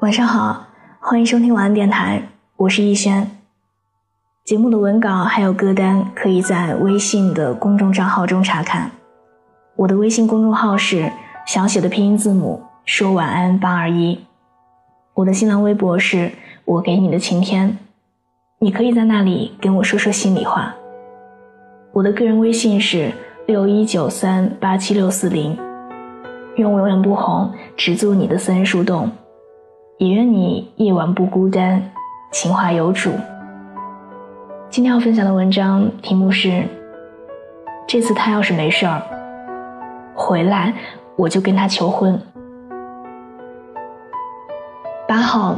晚上好，欢迎收听晚安电台，我是逸轩。节目的文稿还有歌单可以在微信的公众账号中查看。我的微信公众号是小写的拼音字母说晚安八二一。我的新浪微博是我给你的晴天，你可以在那里跟我说说心里话。我的个人微信是六一九三八七六四零。愿我永远不红，只做你的私人树洞。也愿你夜晚不孤单，情话有主。今天要分享的文章题目是：这次他要是没事儿回来，我就跟他求婚。八号，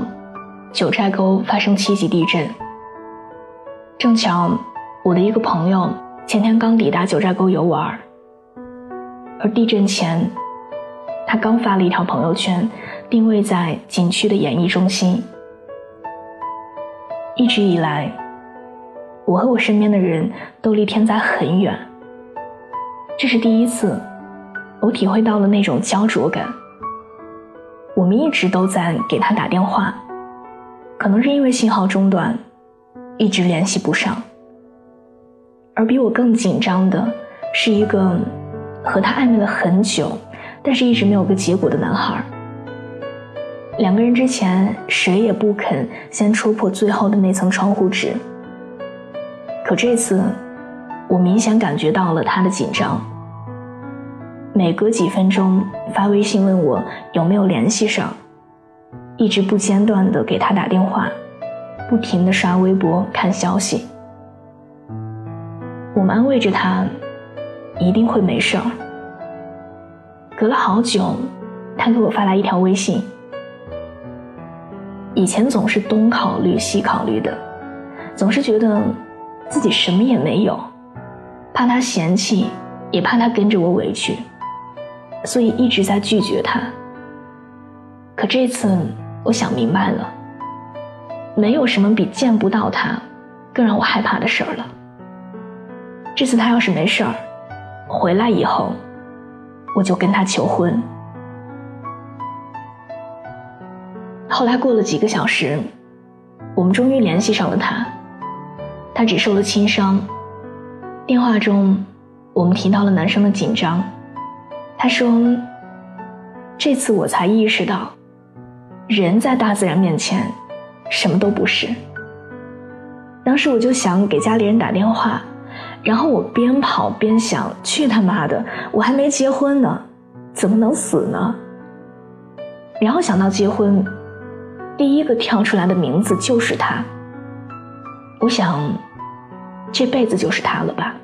九寨沟发生七级地震。正巧我的一个朋友前天刚抵达九寨沟游玩，而地震前。他刚发了一条朋友圈，定位在景区的演艺中心。一直以来，我和我身边的人都离天灾很远。这是第一次，我体会到了那种焦灼感。我们一直都在给他打电话，可能是因为信号中断，一直联系不上。而比我更紧张的是一个和他暧昧了很久。但是一直没有个结果的男孩，两个人之前谁也不肯先戳破最后的那层窗户纸。可这次，我明显感觉到了他的紧张。每隔几分钟发微信问我有没有联系上，一直不间断的给他打电话，不停的刷微博看消息。我们安慰着他，一定会没事儿。隔了好久，他给我发来一条微信。以前总是东考虑西考虑的，总是觉得自己什么也没有，怕他嫌弃，也怕他跟着我委屈，所以一直在拒绝他。可这次我想明白了，没有什么比见不到他更让我害怕的事儿了。这次他要是没事儿，回来以后。我就跟他求婚。后来过了几个小时，我们终于联系上了他。他只受了轻伤。电话中，我们提到了男生的紧张。他说：“这次我才意识到，人在大自然面前，什么都不是。”当时我就想给家里人打电话。然后我边跑边想：去他妈的！我还没结婚呢，怎么能死呢？然后想到结婚，第一个跳出来的名字就是他。我想，这辈子就是他了吧。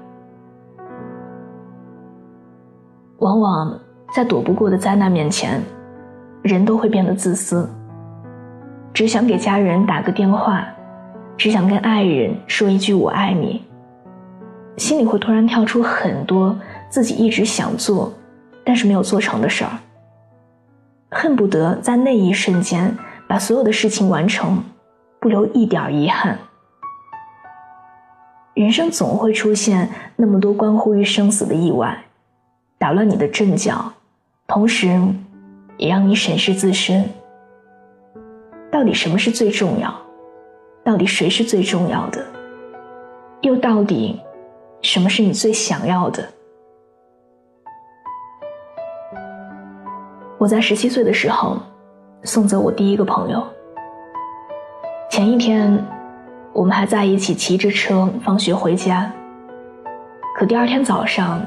往往在躲不过的灾难面前，人都会变得自私，只想给家人打个电话，只想跟爱人说一句“我爱你”。心里会突然跳出很多自己一直想做，但是没有做成的事儿，恨不得在那一瞬间把所有的事情完成，不留一点遗憾。人生总会出现那么多关乎于生死的意外，打乱你的阵脚，同时，也让你审视自身。到底什么是最重要？到底谁是最重要的？又到底？什么是你最想要的？我在十七岁的时候送走我第一个朋友。前一天，我们还在一起骑着车放学回家。可第二天早上，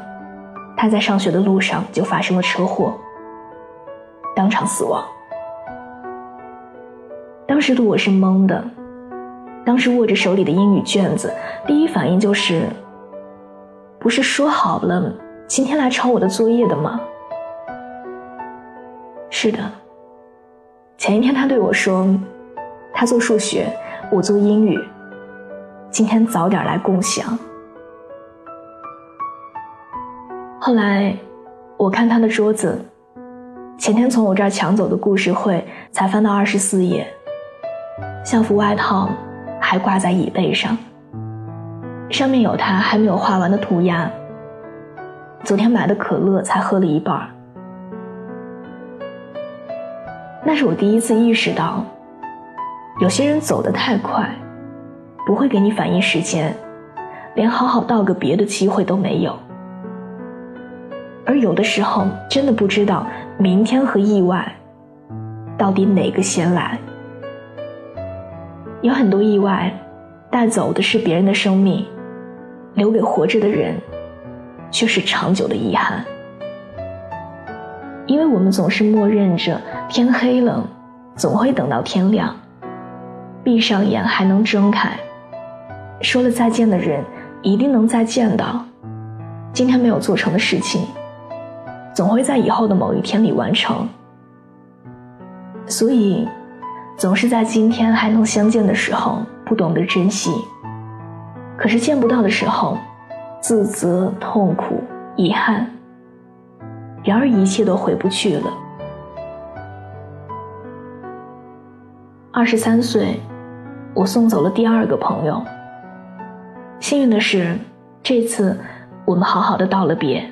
他在上学的路上就发生了车祸，当场死亡。当时的我是懵的，当时握着手里的英语卷子，第一反应就是。不是说好了今天来抄我的作业的吗？是的，前一天他对我说，他做数学，我做英语，今天早点来共享。后来我看他的桌子，前天从我这儿抢走的故事会才翻到二十四页，校服外套还挂在椅背上。上面有他还没有画完的涂鸦。昨天买的可乐才喝了一半。那是我第一次意识到，有些人走得太快，不会给你反应时间，连好好道个别的机会都没有。而有的时候，真的不知道明天和意外，到底哪个先来。有很多意外，带走的是别人的生命，留给活着的人，却是长久的遗憾。因为我们总是默认着天黑了，总会等到天亮，闭上眼还能睁开，说了再见的人一定能再见到，今天没有做成的事情。总会在以后的某一天里完成，所以总是在今天还能相见的时候不懂得珍惜，可是见不到的时候，自责、痛苦、遗憾。然而一切都回不去了。二十三岁，我送走了第二个朋友。幸运的是，这次我们好好的道了别。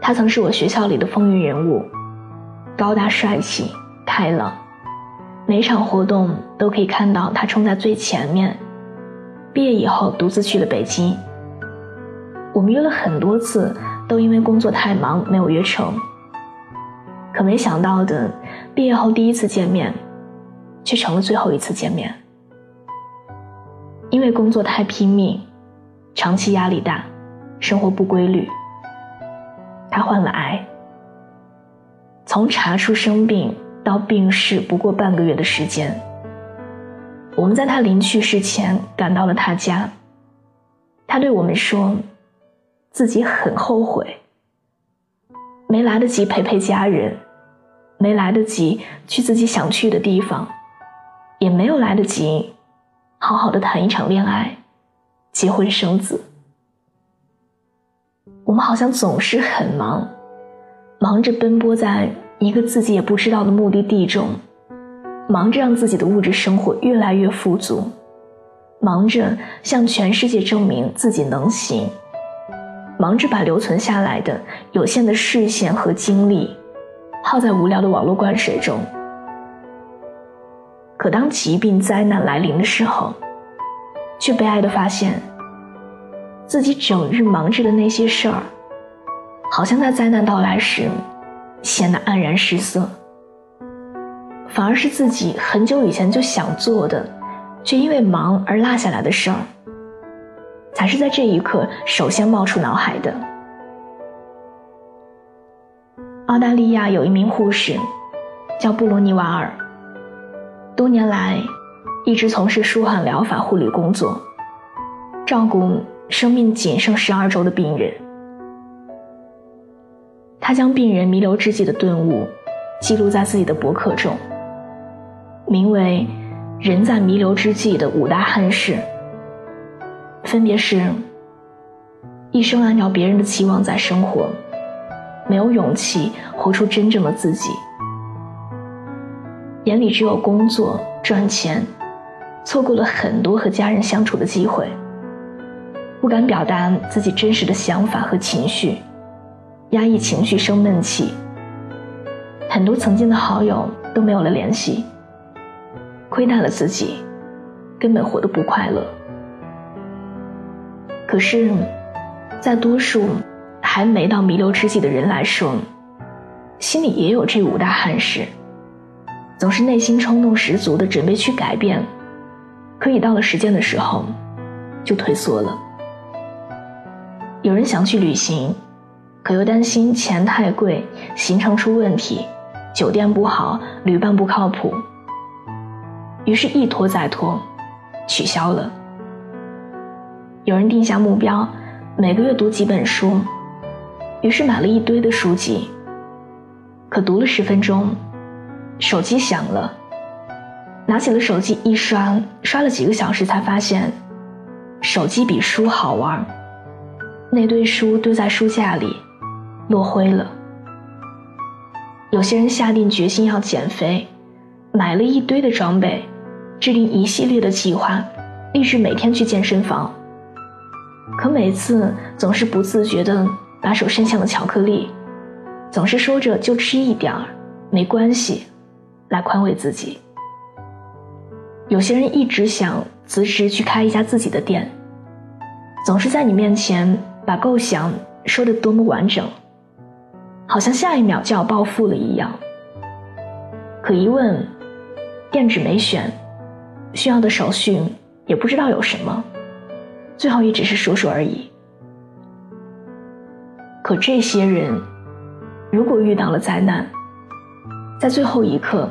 他曾是我学校里的风云人物，高大帅气、开朗，每场活动都可以看到他冲在最前面。毕业以后，独自去了北京。我们约了很多次，都因为工作太忙没有约成。可没想到的，毕业后第一次见面，却成了最后一次见面。因为工作太拼命，长期压力大，生活不规律。他患了癌，从查出生病到病逝不过半个月的时间。我们在他临去世前赶到了他家，他对我们说，自己很后悔，没来得及陪陪家人，没来得及去自己想去的地方，也没有来得及好好的谈一场恋爱，结婚生子。我们好像总是很忙，忙着奔波在一个自己也不知道的目的地中，忙着让自己的物质生活越来越富足，忙着向全世界证明自己能行，忙着把留存下来的有限的视线和精力耗在无聊的网络灌水中。可当疾病灾难来临的时候，却悲哀的发现。自己整日忙着的那些事儿，好像在灾难到来时显得黯然失色。反而是自己很久以前就想做的，却因为忙而落下来的事儿，还是在这一刻首先冒出脑海的。澳大利亚有一名护士，叫布罗尼瓦尔，多年来一直从事舒缓疗法护理工作，照顾。生命仅剩十二周的病人，他将病人弥留之际的顿悟记录在自己的博客中，名为“人在弥留之际的五大憾事”，分别是：一生按照别人的期望在生活，没有勇气活出真正的自己；眼里只有工作赚钱，错过了很多和家人相处的机会。不敢表达自己真实的想法和情绪，压抑情绪生闷气。很多曾经的好友都没有了联系，亏待了自己，根本活得不快乐。可是，在多数还没到弥留之际的人来说，心里也有这五大憾事，总是内心冲动十足的准备去改变，可以到了时间的时候，就退缩了。有人想去旅行，可又担心钱太贵，行程出问题，酒店不好，旅伴不靠谱，于是，一拖再拖，取消了。有人定下目标，每个月读几本书，于是买了一堆的书籍，可读了十分钟，手机响了，拿起了手机一刷，刷了几个小时，才发现，手机比书好玩。那堆书堆在书架里，落灰了。有些人下定决心要减肥，买了一堆的装备，制定一系列的计划，立志每天去健身房。可每次总是不自觉地把手伸向了巧克力，总是说着就吃一点儿，没关系，来宽慰自己。有些人一直想辞职去开一家自己的店，总是在你面前把构想说的多么完整，好像下一秒就要暴富了一样。可一问，店址没选，需要的手续也不知道有什么，最后也只是说说而已。可这些人，如果遇到了灾难，在最后一刻。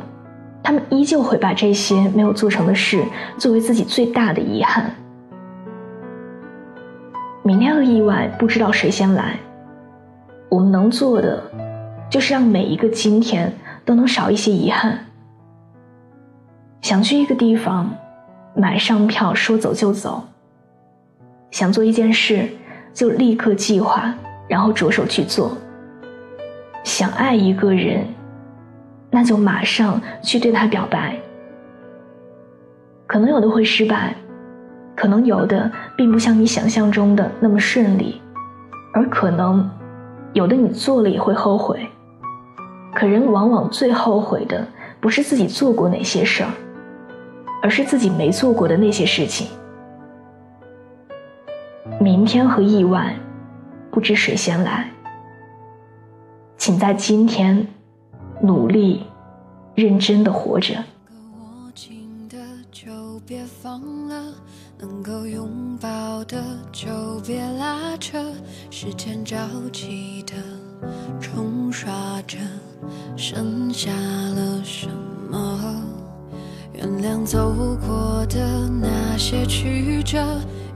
他们依旧会把这些没有做成的事作为自己最大的遗憾。明天的意外不知道谁先来，我们能做的就是让每一个今天都能少一些遗憾。想去一个地方，买上票说走就走。想做一件事，就立刻计划，然后着手去做。想爱一个人。那就马上去对他表白。可能有的会失败，可能有的并不像你想象中的那么顺利，而可能有的你做了也会后悔。可人往往最后悔的不是自己做过哪些事儿，而是自己没做过的那些事情。明天和意外，不知谁先来。请在今天。努力，认真的活着。握紧的就别放了，能够拥抱的就别拉扯。时间着急的冲刷着，剩下了什么？原谅走过的那些曲折，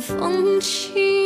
风起